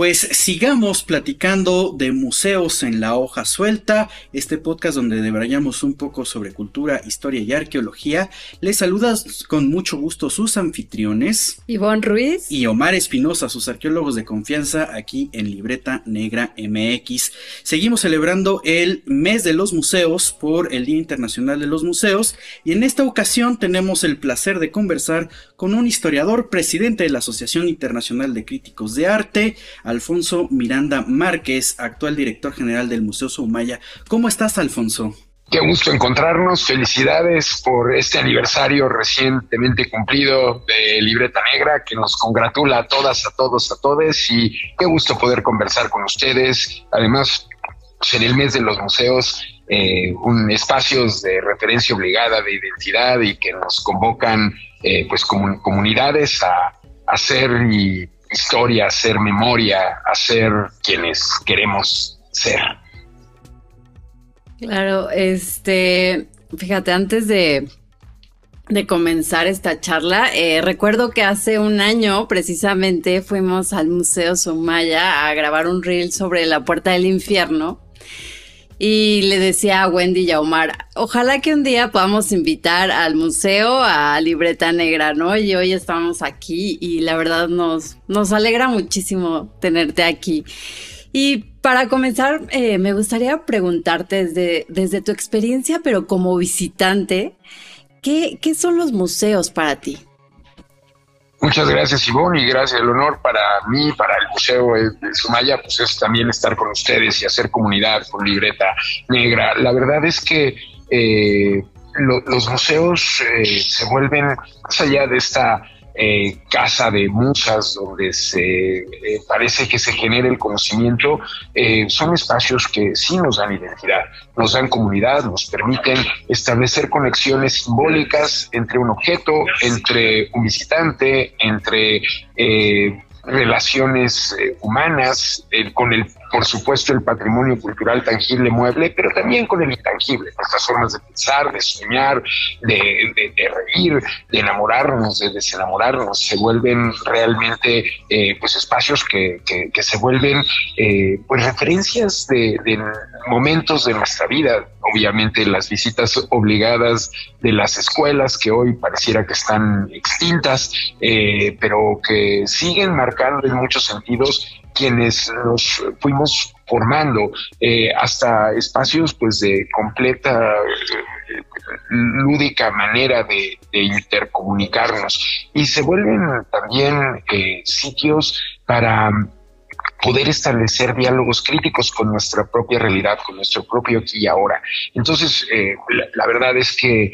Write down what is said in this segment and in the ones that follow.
Pues sigamos platicando de museos en la hoja suelta, este podcast donde debrayamos un poco sobre cultura, historia y arqueología. Les saludas con mucho gusto sus anfitriones. Ivonne Ruiz. Y Omar Espinosa, sus arqueólogos de confianza aquí en Libreta Negra MX. Seguimos celebrando el mes de los museos por el Día Internacional de los Museos y en esta ocasión tenemos el placer de conversar con un historiador, presidente de la Asociación Internacional de Críticos de Arte, Alfonso Miranda Márquez, actual director general del Museo Soumaya. ¿Cómo estás, Alfonso? Qué gusto encontrarnos. Felicidades por este aniversario recientemente cumplido de Libreta Negra, que nos congratula a todas, a todos, a todes. Y qué gusto poder conversar con ustedes. Además, pues, en el mes de los museos, eh, un espacios de referencia obligada de identidad y que nos convocan, eh, pues, comunidades a hacer y historia, hacer memoria, hacer quienes queremos ser. Claro, este, fíjate, antes de, de comenzar esta charla, eh, recuerdo que hace un año precisamente fuimos al Museo Sumaya a grabar un reel sobre la puerta del infierno y le decía a Wendy y a Omar, ojalá que un día podamos invitar al museo a Libreta Negra, ¿no? Y hoy estamos aquí y la verdad nos, nos alegra muchísimo tenerte aquí. Y para comenzar, eh, me gustaría preguntarte desde, desde tu experiencia, pero como visitante, ¿qué, ¿qué son los museos para ti? Muchas gracias, Ivonne, y gracias. El honor para mí, para el Museo de Sumaya, pues es también estar con ustedes y hacer comunidad con Libreta Negra. La verdad es que eh, los museos eh, se vuelven, más allá de esta eh, casa de musas donde se eh, parece que se genera el conocimiento, eh, son espacios que sí nos dan identidad, nos dan comunidad, nos permiten establecer conexiones simbólicas entre un objeto, entre un visitante, entre relaciones humanas, con el por supuesto, el patrimonio cultural tangible, mueble, pero también con el intangible, nuestras formas de pensar, de soñar, de, reír, de enamorarnos, de desenamorarnos, se vuelven realmente eh, pues espacios que, se vuelven eh, pues referencias de, momentos de nuestra vida. Obviamente las visitas obligadas de las escuelas que hoy pareciera que están extintas, eh, pero que siguen marcando en muchos sentidos quienes nos fuimos formando eh, hasta espacios pues de completa eh, lúdica manera de, intercomunicarnos y se vuelven también eh, sitios para poder establecer diálogos críticos con nuestra propia realidad, con nuestro propio aquí y ahora. Entonces, la, verdad es que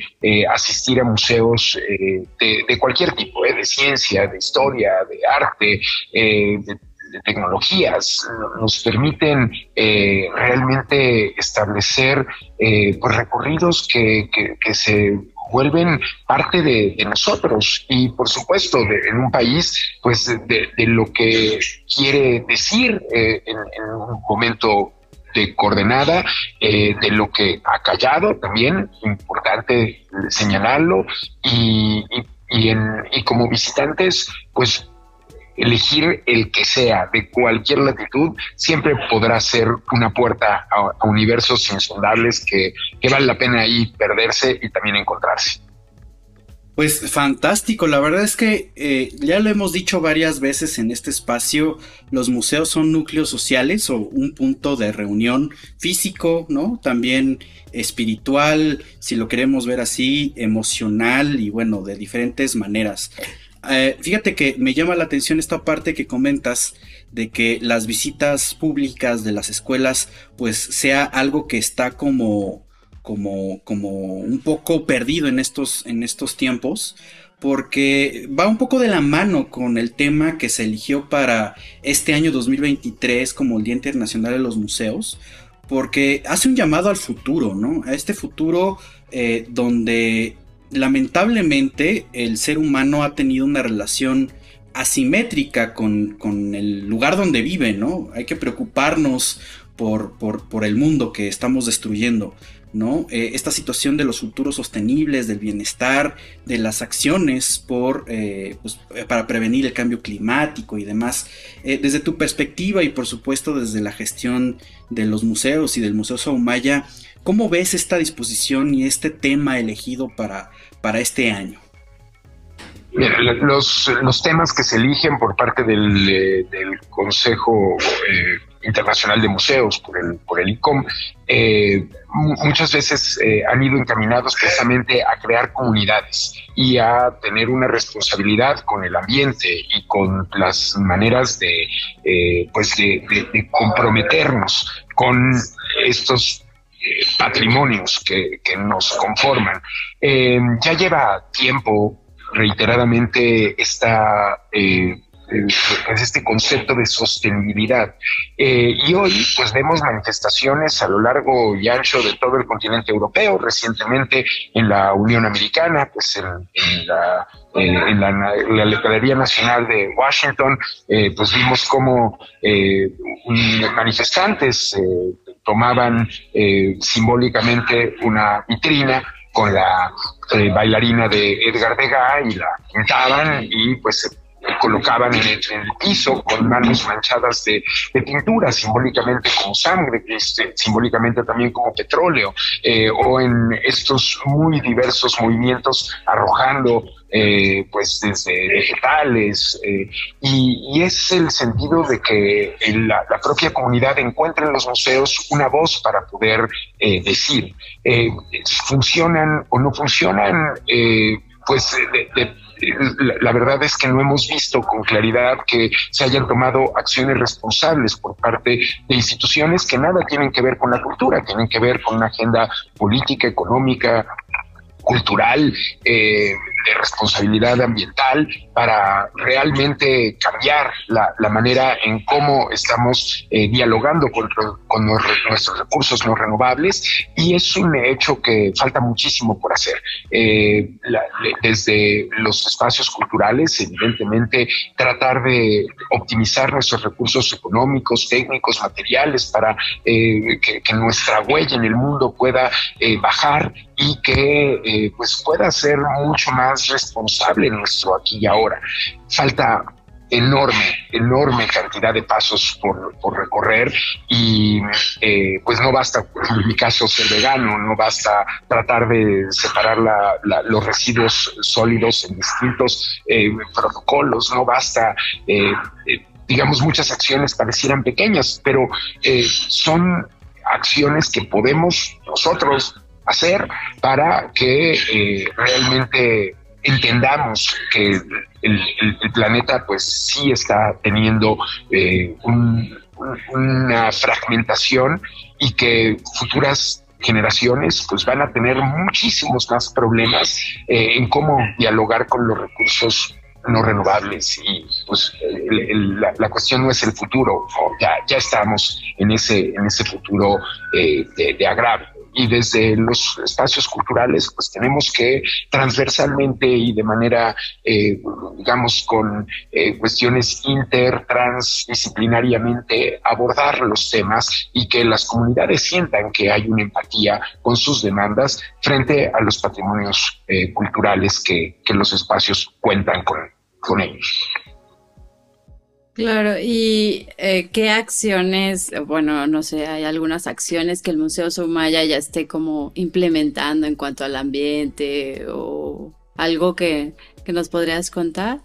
asistir a museos de, de, cualquier tipo, de ciencia, de historia, de arte, de tecnologías nos permiten eh, realmente establecer eh, pues recorridos que, se vuelven parte de, nosotros y por supuesto en un país pues de, lo que quiere decir eh, en, un momento de coordenada de lo que ha callado también importante señalarlo y, y, y como visitantes pues elegir el que sea, de cualquier latitud, siempre podrá ser una puerta a, universos insondables que, vale la pena ahí perderse y también encontrarse. Pues fantástico, la verdad es que eh, ya lo hemos dicho varias veces en este espacio, los museos son núcleos sociales o un punto de reunión físico, ¿no? También espiritual, si lo queremos ver así, emocional y bueno, de diferentes maneras. Eh, fíjate que me llama la atención esta parte que comentas de que las visitas públicas de las escuelas pues sea algo que está como como como un poco perdido en estos en estos tiempos porque va un poco de la mano con el tema que se eligió para este año 2023 como el Día Internacional de los Museos porque hace un llamado al futuro, ¿no? A este futuro eh, donde lamentablemente el ser humano ha tenido una relación asimétrica con, el lugar donde vive, ¿no? Hay que preocuparnos por, por, el mundo que estamos destruyendo. ¿no? Eh, esta situación de los futuros sostenibles, del bienestar, de las acciones por, eh, pues, para prevenir el cambio climático y demás. desde tu perspectiva y por supuesto desde la gestión de los museos y del Museo Saumaya, ¿cómo ves esta disposición y este tema elegido para, para este año? los, los temas que se eligen por parte del, eh, Consejo eh, Internacional de Museos, por el, por el ICOM, eh, muchas veces han ido encaminados precisamente a crear comunidades y a tener una responsabilidad con el ambiente y con las maneras de, pues de, comprometernos con estos patrimonios que, nos conforman. ya lleva tiempo reiteradamente esta, eh, eh, este concepto de sostenibilidad. Eh, y hoy pues vemos manifestaciones a lo largo y ancho de todo el continente europeo, recientemente en la Unión Americana, pues en, la, en la, Nacional de Washington, pues vimos como manifestantes tomaban simbólicamente una vitrina con la eh, bailarina de Edgar Degas y la pintaban y pues colocaban en el, piso con manos manchadas de, pintura, simbólicamente como sangre, este, simbólicamente también como petróleo, eh, o en estos muy diversos movimientos arrojando eh, pues desde vegetales eh, y, es el sentido de que la, propia comunidad encuentre en los museos una voz para poder decir funcionan o no funcionan pues de la, verdad es que no hemos visto con claridad que se hayan tomado acciones responsables por parte de instituciones que nada tienen que ver con la cultura, tienen que ver con una agenda política, económica, cultural, eh, de responsabilidad ambiental para realmente cambiar la, manera en cómo estamos eh, dialogando con, con nuestros recursos no renovables y es un hecho que falta muchísimo por hacer. Eh, desde los espacios culturales, evidentemente, tratar de optimizar nuestros recursos económicos, técnicos, materiales para que, nuestra huella en el mundo pueda bajar y que pues pueda ser mucho más responsable nuestro aquí y ahora. Falta enorme, enorme cantidad de pasos por, recorrer y eh, pues no basta, en mi caso, ser vegano, no basta tratar de separar los residuos sólidos en distintos eh, protocolos, no basta, eh, digamos, muchas acciones parecieran pequeñas, pero son acciones que podemos nosotros hacer para que realmente entendamos que el, planeta pues sí está teniendo eh, una fragmentación y que futuras generaciones pues van a tener muchísimos más problemas eh, en cómo dialogar con los recursos no renovables y pues la, cuestión no es el futuro, ya, ya estamos en ese, en ese futuro eh, de agravio y desde los espacios culturales, pues tenemos que transversalmente y de manera, eh, digamos, con eh, cuestiones inter, transdisciplinariamente abordar los temas y que las comunidades sientan que hay una empatía con sus demandas frente a los patrimonios eh, culturales que, que, los espacios cuentan con, con ellos. Claro, y eh, qué acciones, bueno, no sé, hay algunas acciones que el Museo Sumaya ya esté como implementando en cuanto al ambiente o algo que, que nos podrías contar.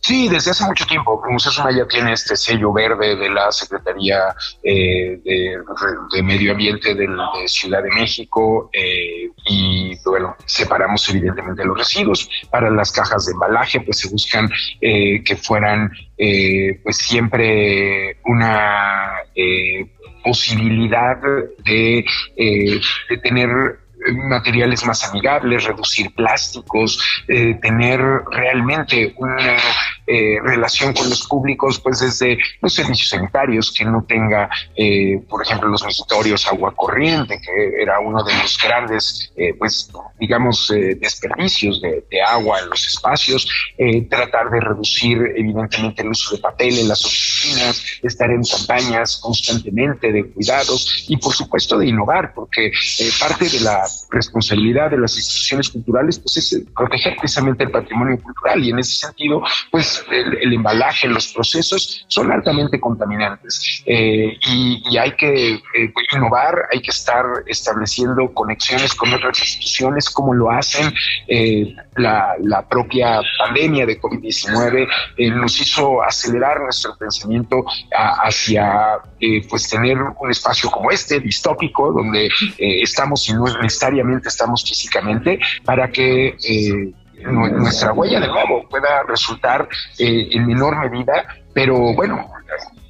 Sí, desde hace mucho tiempo. Museo Sumaya tiene este sello verde de la Secretaría eh, de, Medio Ambiente de, Ciudad de México eh, y, bueno, separamos evidentemente los residuos. Para las cajas de embalaje, pues se buscan eh, que fueran, pues siempre una posibilidad de, de tener materiales más amigables, reducir plásticos, eh, tener realmente una eh, relación con los públicos, pues desde los servicios sanitarios, que no tenga, eh, por ejemplo, los misitorios agua corriente, que era uno de los grandes, pues, digamos, desperdicios de, agua en los espacios, tratar de reducir evidentemente el uso de papel en las oficinas, estar en campañas constantemente de cuidados y por supuesto de innovar, porque parte de la responsabilidad de las instituciones culturales pues es proteger precisamente el patrimonio cultural. Y en ese sentido pues el, embalaje, los procesos son altamente contaminantes. Eh, y, hay que eh, innovar, hay que estar estableciendo conexiones con otras instituciones como lo hacen eh, la, propia pandemia de COVID-19 nos hizo acelerar nuestro pensamiento hacia pues tener un espacio como este, distópico, donde estamos y no necesariamente estamos físicamente, para que nuestra huella de nuevo pueda resultar eh, en menor medida, pero bueno,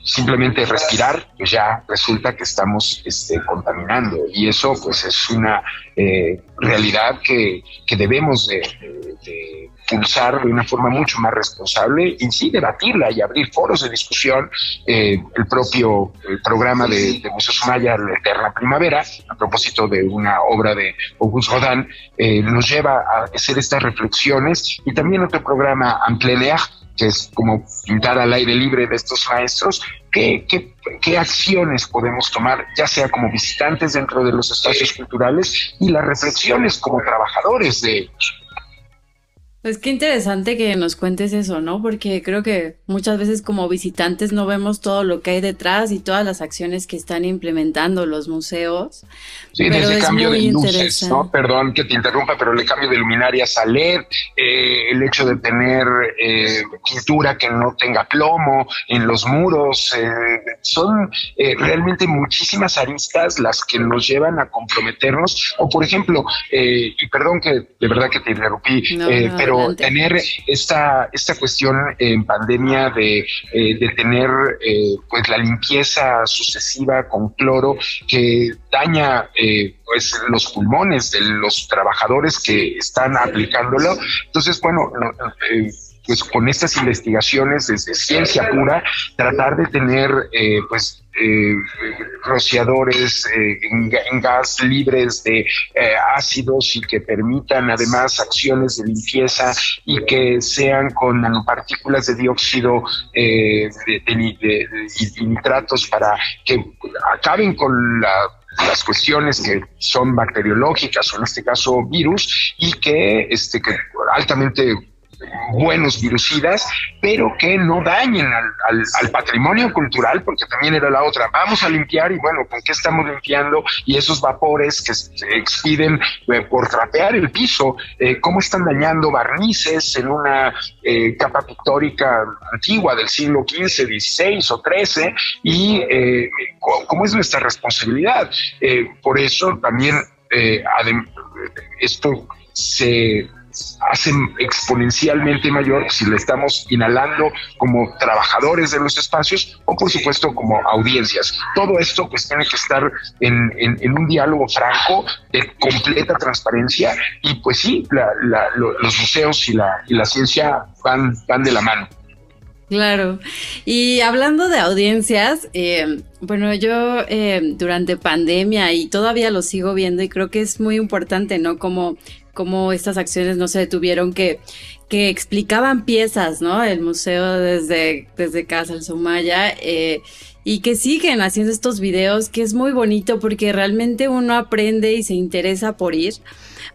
simplemente respirar, pues ya resulta que estamos este, contaminando y eso pues es una eh, realidad que, debemos de, pulsar de una forma mucho más responsable y sí debatirla y abrir foros de discusión. Eh, el propio programa de, de Museo Sumaya, La Eterna Primavera, a propósito de una obra de Auguste Rodin, eh, nos lleva a hacer estas reflexiones y también otro programa, En plein air, que es como pintar al aire libre de estos maestros, ¿qué, qué, qué acciones podemos tomar, ya sea como visitantes dentro de los espacios culturales y las reflexiones como trabajadores de ellos? Pues qué interesante que nos cuentes eso, ¿no? Porque creo que muchas veces como visitantes no vemos todo lo que hay detrás y todas las acciones que están implementando los museos. Sí, pero desde cambio de luces, ¿no? Perdón que te interrumpa, pero el cambio de luminarias a LED, eh, el hecho de tener eh, pintura que no tenga plomo en los muros, eh, son realmente muchísimas aristas las que nos llevan a comprometernos. O por ejemplo, y perdón que de verdad que te interrumpí, pero tener esta, esta cuestión en pandemia de, eh, de tener eh, pues la limpieza sucesiva con cloro que daña eh, pues los pulmones de los trabajadores que están aplicándolo. Entonces, bueno, pues con estas investigaciones desde ciencia pura, tratar de tener pues eh, rociadores eh, en, gas libres de eh, ácidos y que permitan además acciones de limpieza y que sean con nanopartículas de dióxido de, y nitratos para que acaben con las cuestiones que son bacteriológicas o en este caso virus y que, este, que altamente buenos virucidas, pero que no dañen al, patrimonio cultural, porque también era la otra. Vamos a limpiar y bueno, ¿con qué estamos limpiando? Y esos vapores que se expiden eh, por trapear el piso, eh, ¿cómo están dañando barnices en una eh, capa pictórica antigua del siglo XV, XVI o XIII? Y cómo es nuestra responsabilidad. por eso también esto se hacen exponencialmente mayor si le estamos inhalando como trabajadores de los espacios o por supuesto como audiencias. Todo esto pues tiene que estar en, un diálogo franco de completa transparencia y pues sí, los museos y la, y la ciencia van, van de la mano. Claro. Y hablando de audiencias, eh, bueno, yo eh, durante pandemia y todavía lo sigo viendo y creo que es muy importante, ¿no? Como cómo estas acciones no se detuvieron, que, que explicaban piezas, ¿no? El museo desde, desde Casa al Sumaya, eh, y que siguen haciendo estos videos, que es muy bonito porque realmente uno aprende y se interesa por ir.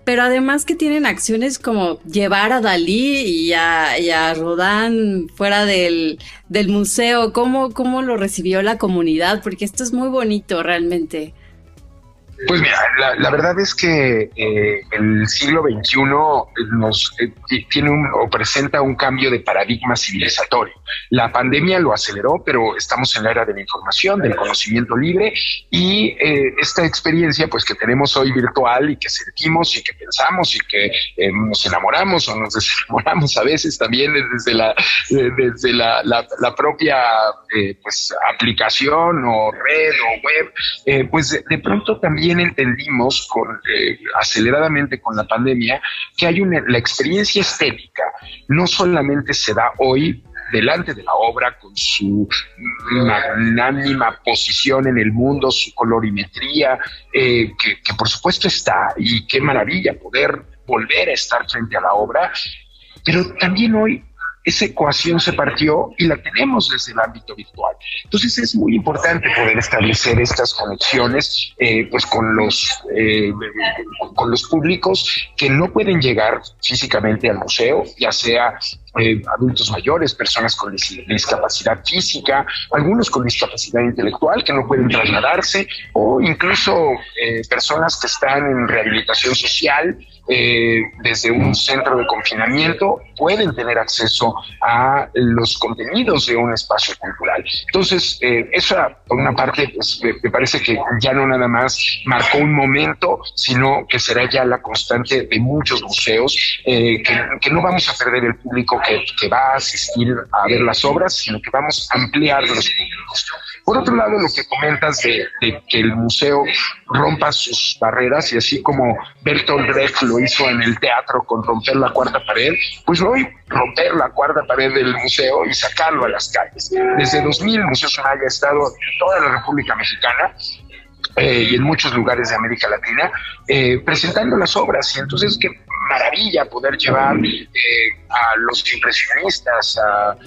Pero además que tienen acciones como llevar a Dalí y a, y Rodán fuera del, del museo. ¿Cómo, ¿Cómo lo recibió la comunidad? Porque esto es muy bonito realmente. Pues mira, la, verdad es que eh, el siglo XXI nos eh, tiene un, o presenta un cambio de paradigma civilizatorio. La pandemia lo aceleró, pero estamos en la era de la información, del conocimiento libre y eh, esta experiencia, pues que tenemos hoy virtual y que sentimos y que pensamos y que nos enamoramos o nos desenamoramos a veces también desde la desde la, propia pues aplicación o red o web, pues de pronto también entendimos con, eh, aceleradamente con la pandemia que hay una, la experiencia estética no solamente se da hoy delante de la obra, con su magnánima posición en el mundo, su colorimetría, eh, que, que por supuesto está, y qué maravilla poder volver a estar frente a la obra, pero también hoy esa ecuación se partió y la tenemos desde el ámbito virtual. Entonces es muy importante poder establecer estas conexiones eh, pues con los, eh, con los públicos que no pueden llegar físicamente al museo, ya sea eh, adultos mayores, personas con discapacidad física, algunos con discapacidad intelectual que no pueden trasladarse, o incluso personas que están en rehabilitación social eh, desde un centro de confinamiento pueden tener acceso a los contenidos de un espacio cultural. Entonces, eh, esa, por una parte, pues, me parece que ya no nada más marcó un momento, sino que será ya la constante de muchos museos, eh, que, no vamos a perder el público que, que va a asistir a ver las obras, sino que vamos a ampliar los públicos. Por otro lado, lo que comentas de, que el museo rompa sus barreras y así como Bertolt Brecht lo hizo en el teatro con romper la cuarta pared, pues hoy romper la cuarta pared del museo y sacarlo a las calles. Desde 2000 el Museo Sonaya ha estado en toda la República Mexicana eh, y en muchos lugares de América Latina, eh, presentando las obras. Y entonces, qué maravilla poder llevar eh, a los impresionistas, a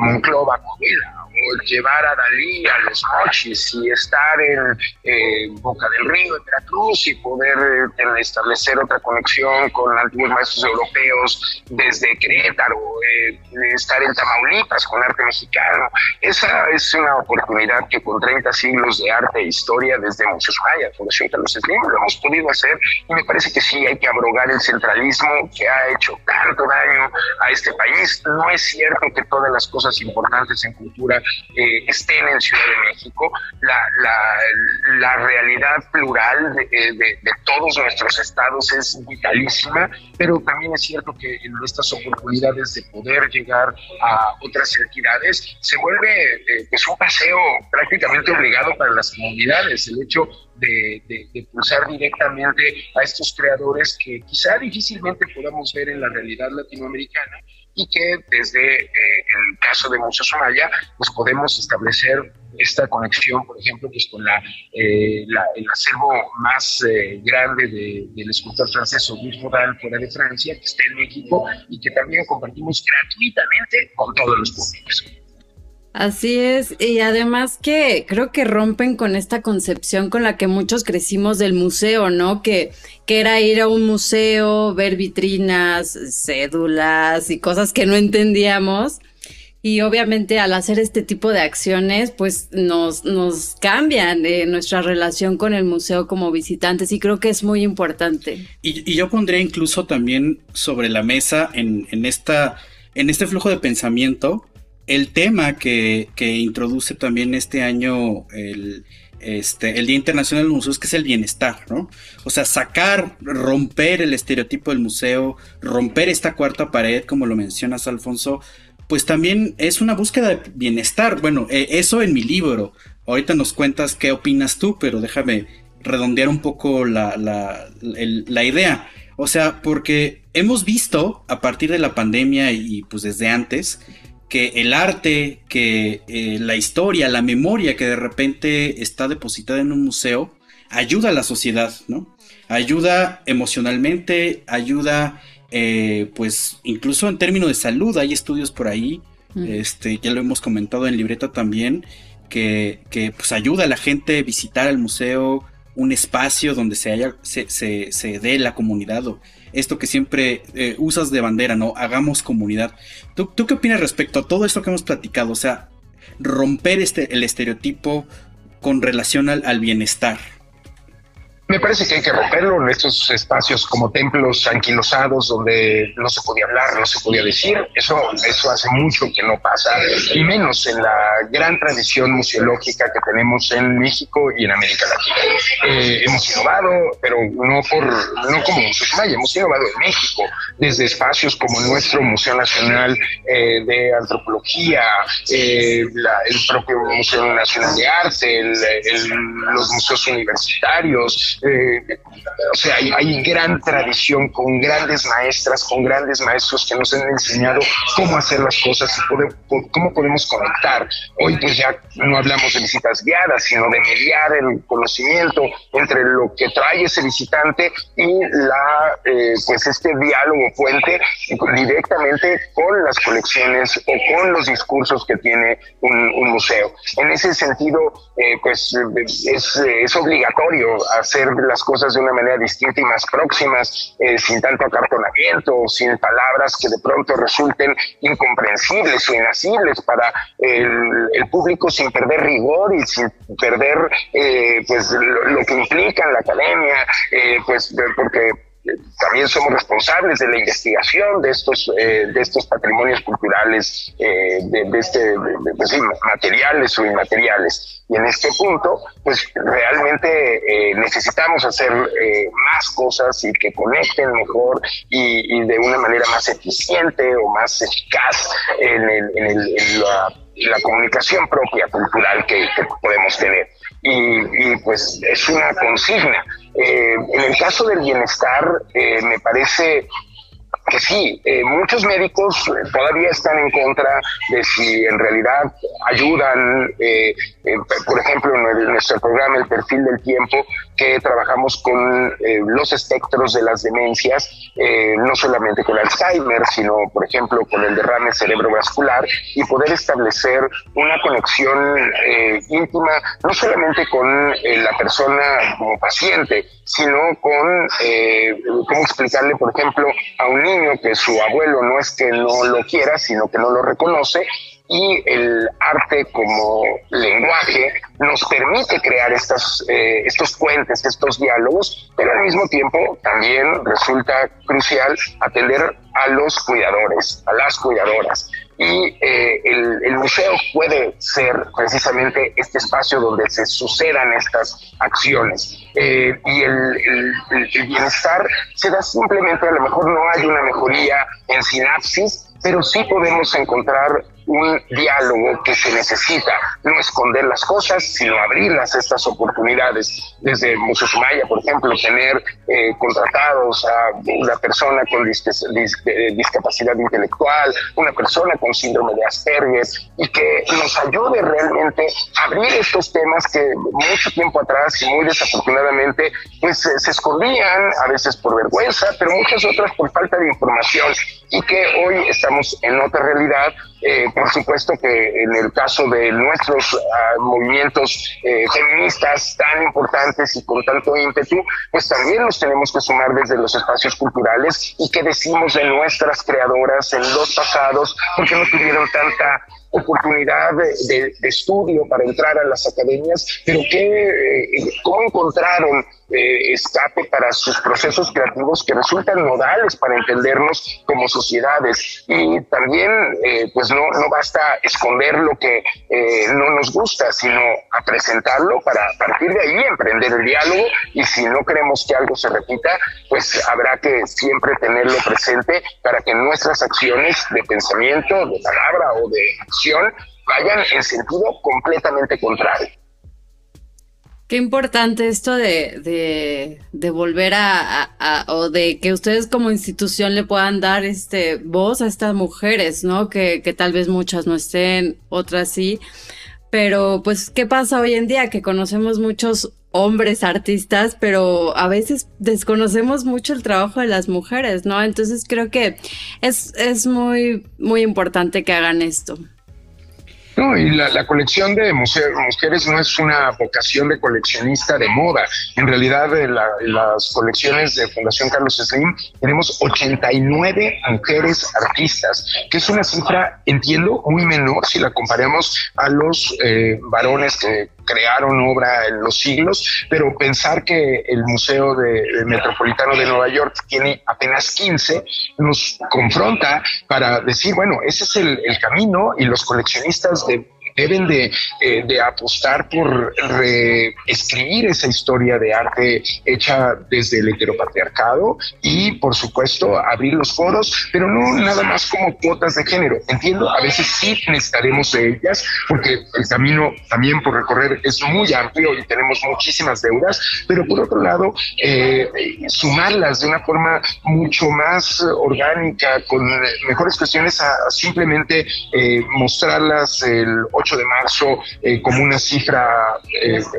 Monclova, Covela, llevar a Dalí a los mochis y estar en Boca del Río, en Veracruz y poder eh, establecer otra conexión con antiguos maestros europeos desde Querétaro, eh, estar en Tamaulipas con arte mexicano. Esa es una oportunidad que con 30 siglos de arte e historia desde Maya, Fundación Carlos Slim, lo hemos podido hacer y me parece que sí hay que abrogar el centralismo que ha hecho tanto daño a este país. No es cierto que todas las cosas importantes en cultura eh, estén en Ciudad de México, la, la, la realidad plural de, de, todos nuestros estados es vitalísima, pero también es cierto que en estas oportunidades de poder llegar a otras entidades se vuelve eh, pues un paseo prácticamente obligado para las comunidades, el hecho de, de, de, pulsar directamente a estos creadores que quizá difícilmente podamos ver en la realidad latinoamericana y que desde eh, el caso de Museo Somaya, pues podemos establecer esta conexión, por ejemplo, pues con la, eh, el acervo más eh, grande de, del escultor francés Auguste Rodin fuera de Francia, que está en México y que también compartimos gratuitamente con todos los públicos. Así es, y además que creo que rompen con esta concepción con la que muchos crecimos del museo, ¿no? Que, que era ir a un museo, ver vitrinas, cédulas y cosas que no entendíamos. Y obviamente al hacer este tipo de acciones, pues nos, nos cambian eh, nuestra relación con el museo como visitantes y creo que es muy importante. Y, yo pondría incluso también sobre la mesa en, en, esta, en este flujo de pensamiento el tema que, introduce también este año el, este, el Día Internacional del Museo es que es el bienestar, ¿no? O sea, sacar, romper el estereotipo del museo, romper esta cuarta pared, como lo mencionas, Alfonso, pues también es una búsqueda de bienestar. Bueno, eh, eso en mi libro. Ahorita nos cuentas qué opinas tú, pero déjame redondear un poco la, la, la idea. O sea, porque hemos visto a partir de la pandemia y pues desde antes, que el arte, que eh, la historia, la memoria que de repente está depositada en un museo, ayuda a la sociedad, ¿no? Ayuda emocionalmente, ayuda, eh, pues, incluso en términos de salud, hay estudios por ahí, este, ya lo hemos comentado en libreta también, que, que pues ayuda a la gente a visitar el museo, un espacio donde se, haya, se, se, dé la comunidad o esto que siempre eh, usas de bandera, ¿no? Hagamos comunidad. ¿Tú, ¿Tú, qué opinas respecto a todo esto que hemos platicado? O sea, romper este, el estereotipo con relación al, al bienestar. Me parece que hay que romperlo en estos espacios como templos anquilosados donde no se podía hablar, no se podía decir. Eso, eso hace mucho que no pasa, y menos en la gran tradición museológica que tenemos en México y en América Latina. Eh, hemos innovado, pero no, por, no como Museo Maya, hemos innovado en México, desde espacios como nuestro Museo Nacional eh, de Antropología, eh, el propio Museo Nacional de Arte, los museos universitarios, eh, o sea, hay, gran tradición con grandes maestras, con grandes maestros que nos han enseñado cómo hacer las cosas y cómo podemos conectar. Hoy pues ya no hablamos de visitas guiadas, sino de mediar el conocimiento entre lo que trae ese visitante y la, eh, pues este diálogo fuente directamente con las colecciones o con los discursos que tiene un, museo. En ese sentido, eh, pues es, es obligatorio hacer las cosas de una manera distinta y más próximas, eh, sin tanto acartonamiento, sin palabras que de pronto resulten incomprensibles o inasibles para el, público, sin perder rigor y sin perder eh, pues lo, que implica en la academia, eh, pues porque también somos responsables de la investigación de estos de estos patrimonios culturales de, este pues materiales o inmateriales y en este punto, pues realmente eh, necesitamos hacer eh, más cosas y que conecten mejor y, de una manera más eficiente o más eficaz en, la, comunicación propia cultural que, podemos tener. Y, pues es una consigna. Eh, en el caso del bienestar, me parece que sí, eh, muchos médicos todavía están en contra de si en realidad ayudan, eh, eh, por ejemplo, nuestro programa El Perfil del Tiempo, que trabajamos con los espectros de las demencias, no solamente con Alzheimer, sino, por ejemplo, con el derrame cerebrovascular, y poder establecer una conexión íntima, no solamente con la persona como paciente, sino con cómo explicarle, por ejemplo, a un niño, que su abuelo no es que no lo quiera, sino que no lo reconoce y el arte como lenguaje nos permite crear estas, eh, estos puentes, estos diálogos, pero al mismo tiempo también resulta crucial atender a los cuidadores, a las cuidadoras. Y eh, el, museo puede ser precisamente este espacio donde se sucedan estas acciones. Eh, y el, el bienestar se da simplemente, a lo mejor no hay una mejoría en sinapsis, pero sí podemos encontrar un diálogo que se necesita, no esconder las cosas, sino abrirlas estas oportunidades. Desde Sumaya, por ejemplo, tener eh, contratados a una persona con eh, discapacidad intelectual, una persona con síndrome de Asperger, y que nos ayude realmente a abrir estos temas que mucho tiempo atrás y muy desafortunadamente pues se escondían, a veces por vergüenza, pero muchas otras por falta de información, y que hoy estamos en otra realidad eh, por supuesto que en el caso de nuestros ah, movimientos eh, feministas tan importantes y con tanto ímpetu, pues también nos tenemos que sumar desde los espacios culturales y qué decimos de nuestras creadoras en los pasados, porque no tuvieron tanta oportunidad de, estudio para entrar a las academias, pero que, eh, encontraron eh, escape para sus procesos creativos que resultan nodales para entendernos como sociedades. Y también, eh, pues no, no basta esconder lo que no nos gusta, sino a presentarlo para partir de ahí emprender el diálogo y si no queremos que algo se repita, pues habrá que siempre tenerlo presente para que nuestras acciones de pensamiento, de palabra o de vayan en sentido completamente contrario. Qué importante esto de, de, volver a, o de que ustedes como institución le puedan dar este voz a estas mujeres, ¿no? Que, que tal vez muchas no estén, otras sí. Pero pues, ¿qué pasa hoy en día? Que conocemos muchos hombres artistas, pero a veces desconocemos mucho el trabajo de las mujeres, ¿no? Entonces creo que es, es muy, muy importante que hagan esto. No, y la, colección de mujeres no es una vocación de coleccionista de moda. En realidad, en, las colecciones de Fundación Carlos Slim tenemos 89 mujeres artistas, que es una cifra, entiendo, muy menor si la comparamos a los eh, varones que crearon obra en los siglos, pero pensar que el Museo de, Metropolitano de Nueva York tiene apenas 15 nos confronta para decir, bueno, ese es el, el camino y los coleccionistas de deben de, de apostar por reescribir esa historia de arte hecha desde el heteropatriarcado y, por supuesto, abrir los foros, pero no nada más como cuotas de género. Entiendo, a veces sí necesitaremos de ellas, porque el camino también por recorrer es muy amplio y tenemos muchísimas deudas, pero por otro lado, eh, sumarlas de una forma mucho más orgánica, con mejores cuestiones a, simplemente eh, mostrarlas el 8 de marzo eh, como una cifra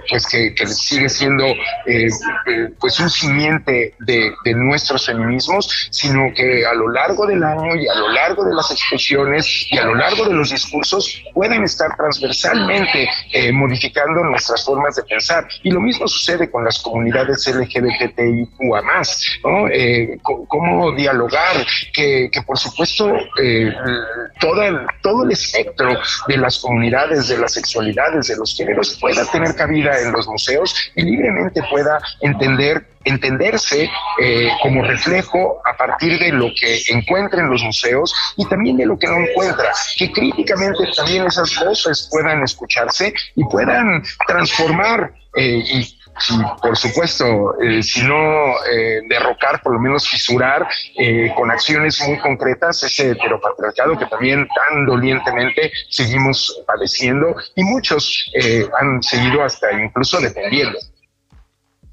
pues que, sigue siendo pues un simiente de, nuestros feminismos, sino que a lo largo del año y a lo largo de las expresiones y a lo largo de los discursos pueden estar transversalmente eh, modificando nuestras formas de pensar. Y lo mismo sucede con las comunidades LGBTIQA ¿no? Eh, cómo dialogar, que, por supuesto eh, todo, todo el espectro de las comunidades, de las sexualidades, de los géneros pueda tener cabida en los museos y libremente pueda entender entenderse eh, como reflejo a partir de lo que encuentra en los museos y también de lo que no encuentra, que críticamente también esas voces puedan escucharse y puedan transformar eh, y por supuesto, eh, si no derrocar, por lo menos fisurar con acciones muy concretas ese heteropatriarcado que también tan dolientemente seguimos padeciendo y muchos han seguido hasta incluso defendiendo.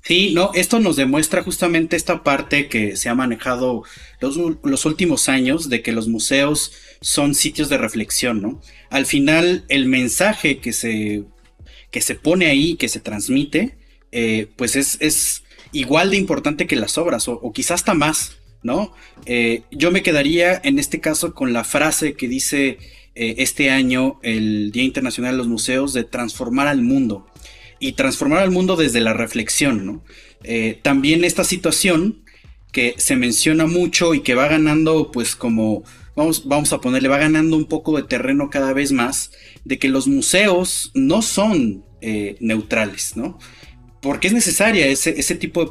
Sí, no, esto nos demuestra justamente esta parte que se ha manejado los, últimos años de que los museos son sitios de reflexión, ¿no? Al final, el mensaje que se, que se pone ahí, que se transmite, eh, pues es, es, igual de importante que las obras, o, quizás hasta más, ¿no? Eh, yo me quedaría en este caso con la frase que dice eh, este año el Día Internacional de los Museos de transformar al mundo y transformar al mundo desde la reflexión, ¿no? También esta situación que se menciona mucho y que va ganando, pues como, vamos, vamos a ponerle, va ganando un poco de terreno cada vez más, de que los museos no son neutrales, ¿no? Porque es necesaria ese, ese tipo de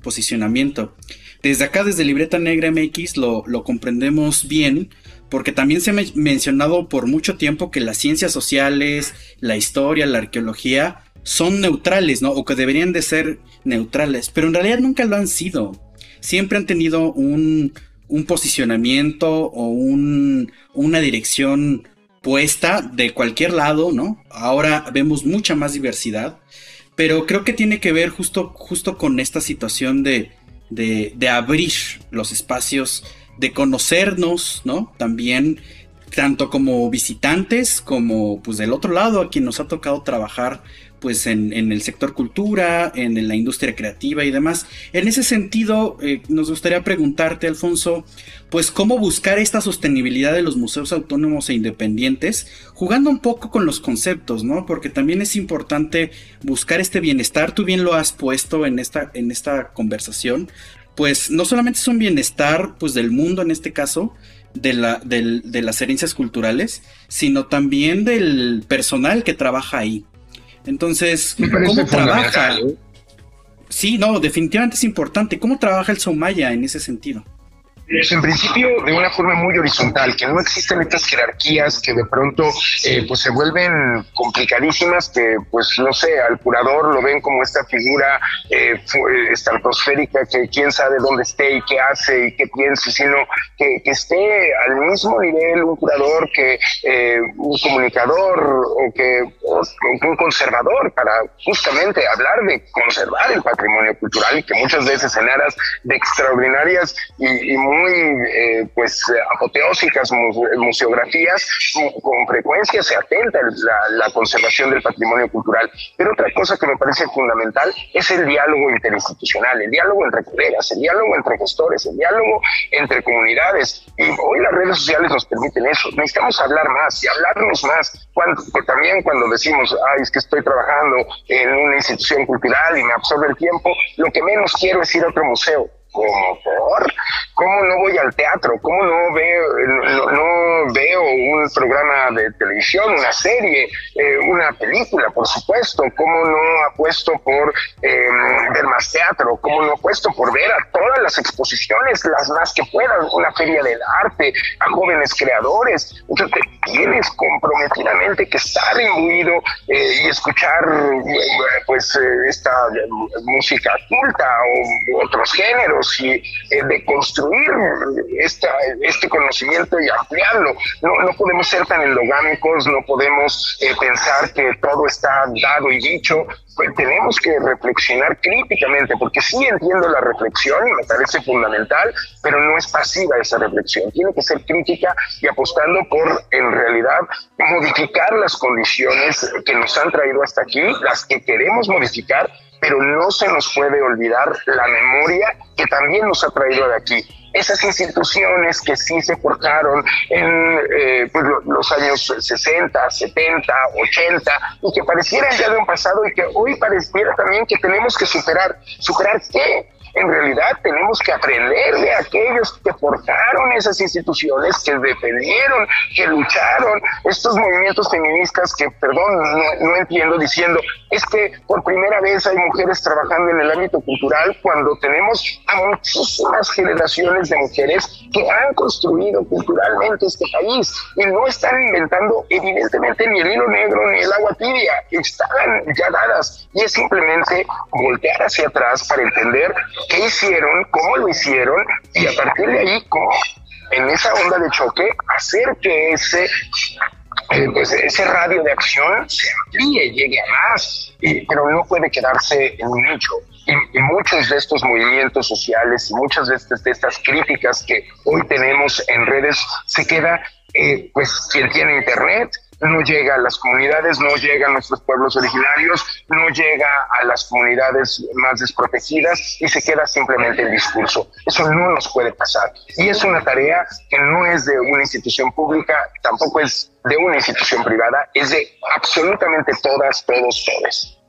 posicionamiento. Desde acá, desde Libreta Negra MX, lo, lo comprendemos bien, porque también se ha mencionado por mucho tiempo que las ciencias sociales, la historia, la arqueología, son neutrales, ¿no? O que deberían de ser neutrales, pero en realidad nunca lo han sido. Siempre han tenido un, un posicionamiento o un, una dirección puesta de cualquier lado, ¿no? Ahora vemos mucha más diversidad, pero creo que tiene que ver justo, justo con esta situación de, de, de abrir los espacios, de conocernos, ¿no? También tanto como visitantes como pues del otro lado a quien nos ha tocado trabajar pues en, el sector cultura, en la industria creativa y demás. En ese sentido, eh, nos gustaría preguntarte, Alfonso, pues cómo buscar esta sostenibilidad de los museos autónomos e independientes, jugando un poco con los conceptos, ¿no? Porque también es importante buscar este bienestar, tú bien lo has puesto en esta, en esta conversación, pues no solamente es un bienestar pues del mundo en este caso, de, la, de las herencias culturales, sino también del personal que trabaja ahí. Entonces, ¿cómo trabaja? ¿eh? Sí, no, definitivamente es importante. ¿Cómo trabaja el Somaya en ese sentido? En principio de una forma muy horizontal, que no existen estas jerarquías que de pronto eh, pues se vuelven complicadísimas, que pues no sé, al curador lo ven como esta figura eh, estratosférica que quién sabe dónde esté y qué hace y qué piensa, sino que, esté al mismo nivel un curador que eh, un comunicador o que un conservador para justamente hablar de conservar el patrimonio cultural y que muchas veces en aras de extraordinarias y, y muy muy eh, pues apoteósicas museografías, con frecuencia se atenta la, la conservación del patrimonio cultural. Pero otra cosa que me parece fundamental es el diálogo interinstitucional, el diálogo entre colegas, el diálogo entre gestores, el diálogo entre comunidades. Y hoy las redes sociales nos permiten eso. Necesitamos hablar más y hablarnos más. Cuando, también cuando decimos, ay, es que estoy trabajando en una institución cultural y me absorbe el tiempo, lo que menos quiero es ir a otro museo como por ¿Cómo no voy al teatro? ¿Cómo no veo, no, veo programa de televisión, una serie, eh, una película, por supuesto? ¿Cómo no apuesto por em, ver más teatro? ¿Cómo no apuesto por ver a todas las exposiciones, las más que puedan, una feria del arte, a jóvenes creadores? Entonces tienes comprometidamente que estar imbuido eh, y escuchar pues eh, esta música culta o otros géneros y de construir esta, este conocimiento y ampliarlo. No, no podemos ser tan endogámicos, no podemos eh, pensar que todo está dado y dicho. Pues tenemos que reflexionar críticamente, porque sí entiendo la reflexión y me parece fundamental, pero no es pasiva esa reflexión. Tiene que ser crítica y apostando por, en realidad, modificar las condiciones que nos han traído hasta aquí, las que queremos modificar, pero no se nos puede olvidar la memoria que también nos ha traído de aquí esas instituciones que sí se forjaron en eh, pues, los años 60, 70, 80 y que parecieran ya de un pasado y que hoy pareciera también que tenemos que superar. ¿Superar qué? En realidad tenemos que aprender de aquellos que forjaron esas instituciones, que defendieron, que lucharon, estos movimientos feministas que, perdón, no, entiendo diciendo, es que por primera vez hay mujeres trabajando en el ámbito cultural cuando tenemos a muchísimas generaciones de mujeres que han construido culturalmente este país y no están inventando evidentemente ni el hilo negro ni el agua tibia, están ya dadas y es simplemente voltear hacia atrás para entender qué hicieron, cómo lo hicieron y a partir de ahí, cómo en esa onda de choque hacer que ese eh, pues ese radio de acción se amplíe, llegue a más, pero no puede quedarse en un nicho. Y, muchos de estos movimientos sociales y muchas de estas críticas que hoy tenemos en redes se queda, eh, pues quien tiene internet, no llega a las comunidades, no llega a nuestros pueblos originarios, no llega a las comunidades más desprotegidas y se queda simplemente el discurso. Eso no nos puede pasar. Y es una tarea que no es de una institución pública, tampoco es de una institución privada, es de absolutamente todas, todos, todos.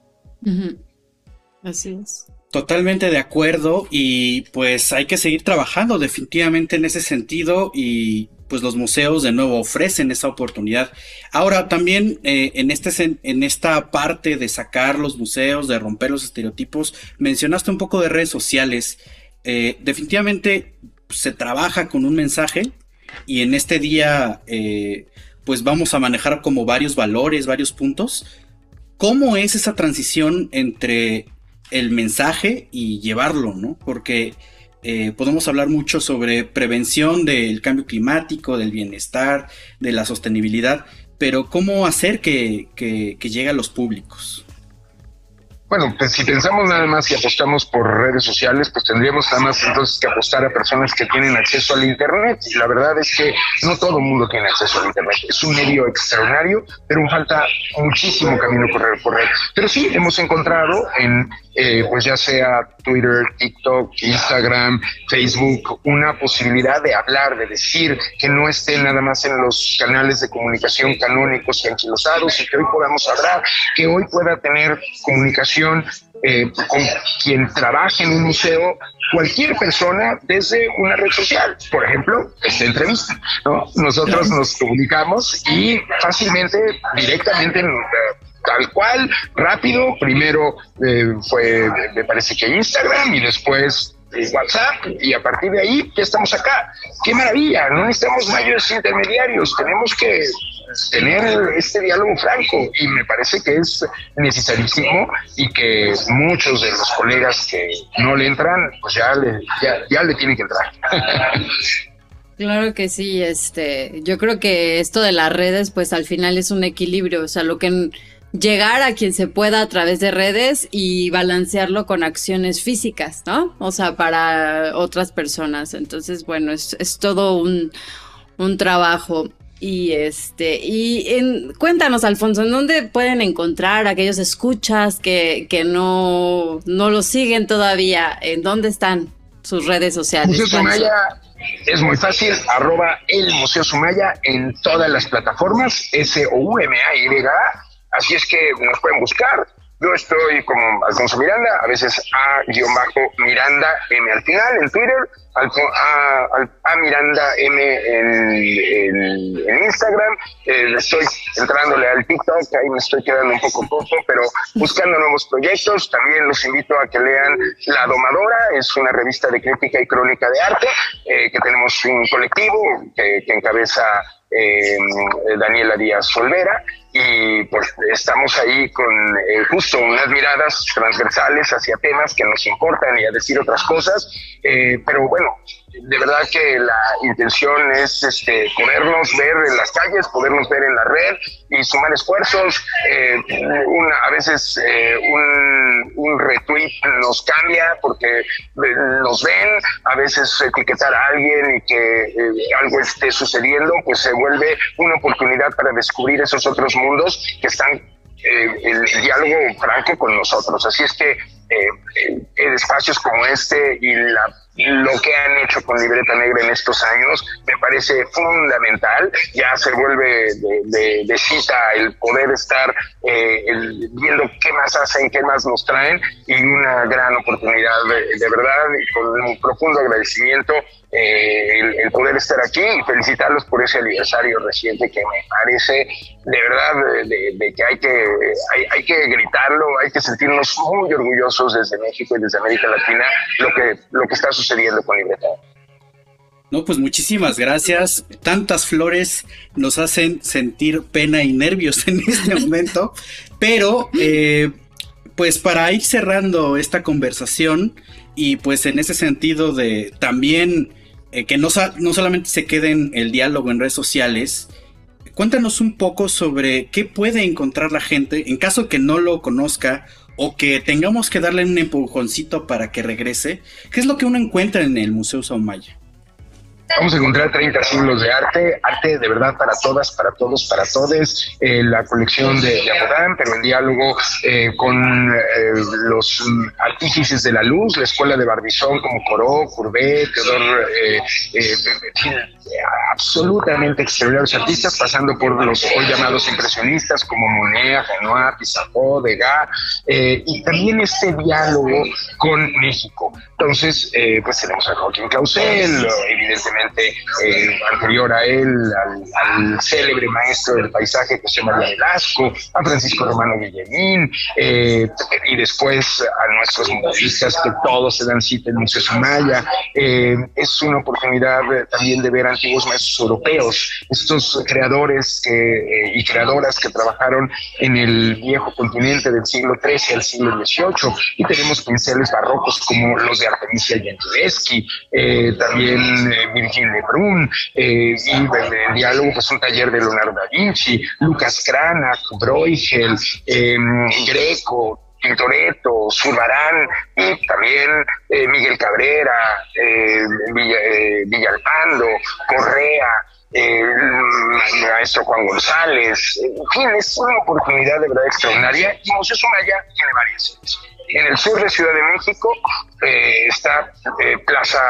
Así es. Totalmente de acuerdo y pues hay que seguir trabajando definitivamente en ese sentido y pues los museos de nuevo ofrecen esa oportunidad. Ahora también eh, en, este, en esta parte de sacar los museos, de romper los estereotipos, mencionaste un poco de redes sociales. Eh, definitivamente se trabaja con un mensaje y en este día eh, pues vamos a manejar como varios valores, varios puntos. ¿Cómo es esa transición entre el mensaje y llevarlo, ¿no? Porque eh, podemos hablar mucho sobre prevención del cambio climático, del bienestar, de la sostenibilidad, pero ¿cómo hacer que, que, que llegue a los públicos? Bueno, pues si pensamos nada más y apostamos por redes sociales, pues tendríamos nada más entonces que apostar a personas que tienen acceso al Internet. Y la verdad es que no todo el mundo tiene acceso al Internet. Es un medio extraordinario, pero falta muchísimo camino por recorrer. Pero sí, hemos encontrado en, eh, pues ya sea Twitter, TikTok, Instagram, Facebook, una posibilidad de hablar, de decir, que no esté nada más en los canales de comunicación canónicos y anquilosados y que hoy podamos hablar, que hoy pueda tener comunicación eh, con quien trabaje en un museo, cualquier persona desde una red social, por ejemplo, esta entrevista. ¿no? Nosotros nos comunicamos y fácilmente, directamente, eh, tal cual, rápido, primero eh, fue, me parece que Instagram y después WhatsApp y a partir de ahí ya estamos acá. ¡Qué maravilla! No necesitamos mayores intermediarios, tenemos que tener este diálogo franco y me parece que es necesarísimo y que muchos de los colegas que no le entran, pues ya le, ya, le tienen que entrar. Claro que sí, este, yo creo que esto de las redes, pues al final es un equilibrio, o sea, lo que llegar a quien se pueda a través de redes y balancearlo con acciones físicas, ¿no? O sea, para otras personas. Entonces, bueno, es, es todo un, un trabajo. Y este, y en, cuéntanos, Alfonso, ¿en dónde pueden encontrar aquellos escuchas que, que no, no lo siguen todavía? ¿En dónde están sus redes sociales? Museo Sumaya es muy fácil, arroba el Museo Sumaya en todas las plataformas, S-O-U-M-A-Y, así es que nos pueden buscar. Yo estoy como Alfonso Miranda, a veces A-Miranda M al final en Twitter a, Miranda M en, Instagram. Eh, estoy entrándole al TikTok, ahí me estoy quedando un poco poco, pero buscando nuevos proyectos. También los invito a que lean La Domadora, es una revista de crítica y crónica de arte, eh, que tenemos un colectivo que encabeza eh, Daniela Díaz Solvera y pues estamos ahí con eh, justo unas miradas transversales hacia temas que nos importan y a decir otras cosas, eh, pero bueno, de verdad que la intención es este, podernos ver en las calles, podernos ver en la red y sumar esfuerzos. Eh, a veces un, un, retweet nos cambia porque nos ven, a veces etiquetar a alguien y que algo esté sucediendo, pues se vuelve una oportunidad para descubrir esos otros mundos que están eh, en el diálogo franco con nosotros. Así es que eh, en espacios como este y la lo que han hecho con Libreta Negra en estos años me parece fundamental. Ya se vuelve de, cita el poder estar eh, viendo qué más hacen, qué más nos traen y una gran oportunidad de, verdad y con un profundo agradecimiento eh, el, poder estar aquí y felicitarlos por ese aniversario reciente que me parece de verdad de, que hay que hay, hay, que gritarlo, hay que sentirnos muy orgullosos desde México y desde América Latina lo que lo que está sucediendo con Libreta. No, pues muchísimas gracias. Tantas flores nos hacen sentir pena y nervios en este momento. Pero, eh, pues para ir cerrando esta conversación y pues en ese sentido de también eh, que no, no solamente se quede en el diálogo en redes sociales, cuéntanos un poco sobre qué puede encontrar la gente en caso que no lo conozca o que tengamos que darle un empujoncito para que regrese, ¿qué es lo que uno encuentra en el Museo Saumaya? Vamos a encontrar 30 siglos de arte, arte de verdad para todas, para todos, para todes, eh, la colección de, de pero en diálogo eh, con eh, los artífices de la luz, la escuela de Barbizón como Coró, Courbet, Teodor, absolutamente extraordinarios artistas, pasando por los hoy llamados impresionistas como Monet, Renoir, Pizarro, Degas, y también este diálogo con México. Entonces, pues tenemos a Joaquín Clausel, evidentemente eh, anterior a él, al, célebre maestro del paisaje José María Velasco, a Francisco Romano Guillemín, eh, y después a nuestros museistas que todos se dan cita en Museo Sumaya. Eh, es una oportunidad también de ver antiguos maestros europeos, estos creadores y creadoras que trabajaron en el viejo continente del siglo XIII al siglo XVIII, y tenemos pinceles barrocos como los de Artemisia Gentileschi, también Virgil Lebrun, eh, y el, diálogo, pues un taller de Leonardo da Vinci, Lucas Cranach, Bruegel, em, Greco, Tintoretto, Zurbarán y también eh, Miguel Cabrera, eh, Villalpando, Correa, el maestro Juan González. En fin, es una oportunidad de verdad extraordinaria y Museo Sumaya tiene varias En el sur de Ciudad de México está Plaza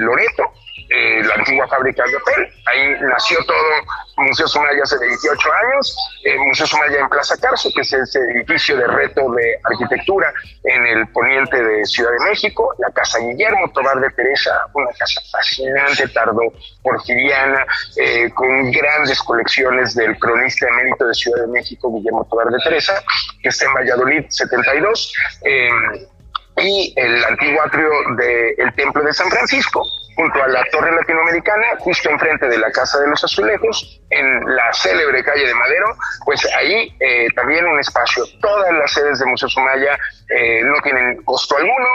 Loreto, eh, la antigua fábrica de hotel. Ahí nació todo Museo Sumaya hace 28 años, eh, Museo Sumaya en Plaza Carso, que es ese edificio de reto de arquitectura en el poniente de Ciudad de México, la Casa Guillermo Tobar de Teresa, una casa fascinante, tardo porfiriana, eh, con grandes colecciones del cronista emérito de Ciudad de México, Guillermo Tobar de Teresa, que está en Valladolid 72 y el antiguo atrio del Templo de San Francisco, junto a la Torre Latinoamericana, justo enfrente de la Casa de los Azulejos, en la célebre calle de Madero, pues ahí eh, también un espacio. Todas las sedes de Museo Sumaya eh, no tienen costo alguno,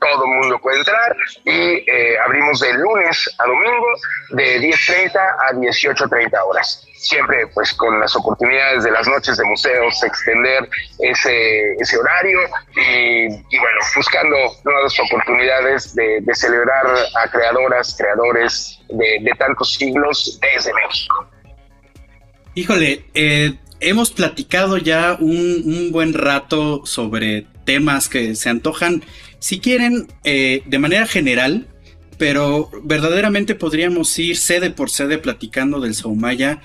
todo el mundo puede entrar y eh, abrimos de lunes a domingo de 10.30 a 18.30 horas siempre pues con las oportunidades de las noches de museos, extender ese, ese horario y, bueno, buscando nuevas oportunidades de, celebrar a creadoras, creadores de, tantos siglos desde México. Híjole, eh, hemos platicado ya un, buen rato sobre temas que se antojan, si quieren, eh, de manera general, pero verdaderamente podríamos ir sede por sede platicando del Saumaya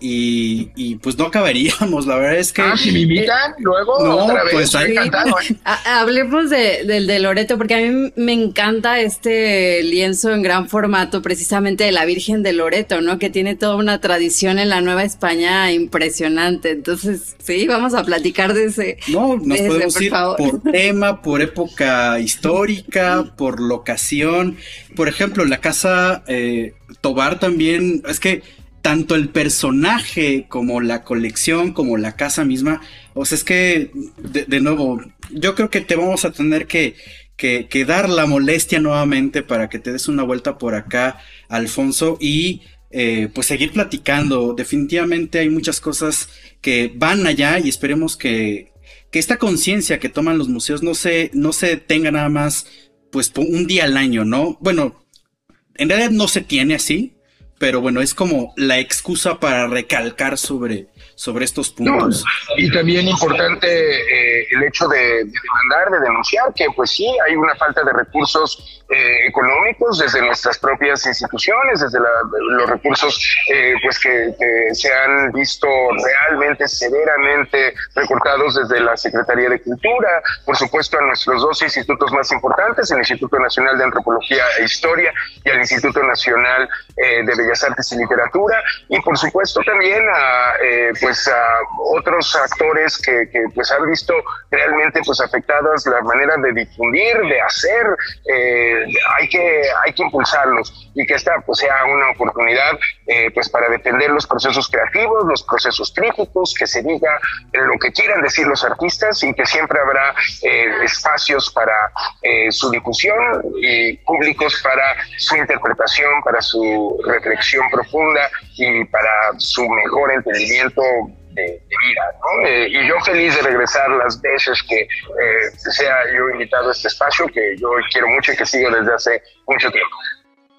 y, pues no acabaríamos, la verdad es que... Ah, si me invitan, luego no, otra vez, pues ¿eh? Hablemos de, del de Loreto, porque a mí me encanta este lienzo en gran formato, precisamente de la Virgen de Loreto, ¿no? Que tiene toda una tradición en la Nueva España impresionante. Entonces, sí, vamos a platicar de ese. No, nos Ese, podemos por ir favor. por tema, por época histórica, por locación. Por ejemplo, la casa eh, Tobar también, es que tanto el personaje como la colección, como la casa misma, o sea, es que, de, nuevo, yo creo que te vamos a tener que, que, dar la molestia nuevamente para que te des una vuelta por acá, Alfonso, y eh, pues seguir platicando. Definitivamente hay muchas cosas que van allá y esperemos que, que esta conciencia que toman los museos no se, no se tenga nada más pues un día al año, ¿no? Bueno, en realidad no se tiene así, pero bueno, es como la excusa para recalcar sobre, sobre estos puntos. Y también importante eh, el hecho de, de demandar, de denunciar que pues sí hay una falta de recursos eh, económicos desde nuestras propias instituciones, desde la- los recursos eh, pues que, que se han visto realmente severamente recortados desde la Secretaría de Cultura, por supuesto a nuestros dos institutos más importantes, el Instituto Nacional de Antropología e Historia y el Instituto Nacional eh, de Bellas Artes y Literatura, y por supuesto también a eh, pues a otros actores que, que, pues han visto realmente pues afectadas la manera de difundir, de hacer, eh, hay que hay que impulsarlos y que esta pues sea una oportunidad eh, pues para defender los procesos creativos, los procesos críticos, que se diga lo que quieran decir los artistas y que siempre habrá eh, espacios para eh, su difusión y públicos para su interpretación, para su reflexión profunda y para su mejor entendimiento de, de vida. ¿no? Eh, y yo feliz de regresar las veces que eh, sea yo invitado a este espacio, que yo quiero mucho y que sigo desde hace mucho tiempo.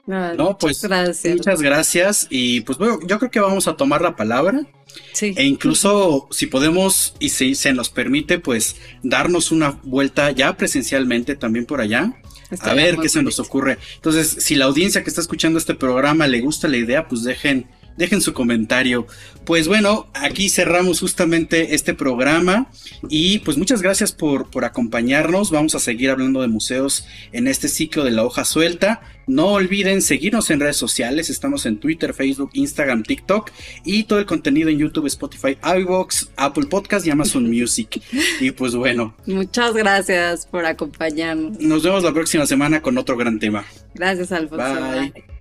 Ah, No, pues Gracias. muchas gracias y pues bueno, yo creo que vamos a tomar la palabra Sí. e incluso si podemos y si se nos permite pues darnos una vuelta ya presencialmente también por allá. A Estaría ver muy qué se nos ocurre. Entonces, si la audiencia que está escuchando este programa le gusta la idea, pues dejen, dejen su comentario. Pues bueno, aquí cerramos justamente este programa y pues muchas gracias por, por acompañarnos. Vamos a seguir hablando de museos en este ciclo de la hoja suelta. No olviden seguirnos en redes sociales. Estamos en Twitter, Facebook, Instagram, TikTok y todo el contenido en YouTube, Spotify, iVoox, Apple Podcast y Amazon Music. Y pues bueno, Muchas gracias por acompañarnos. nos vemos la próxima semana con otro gran tema. Gracias, Alfonso. Bye. Bye.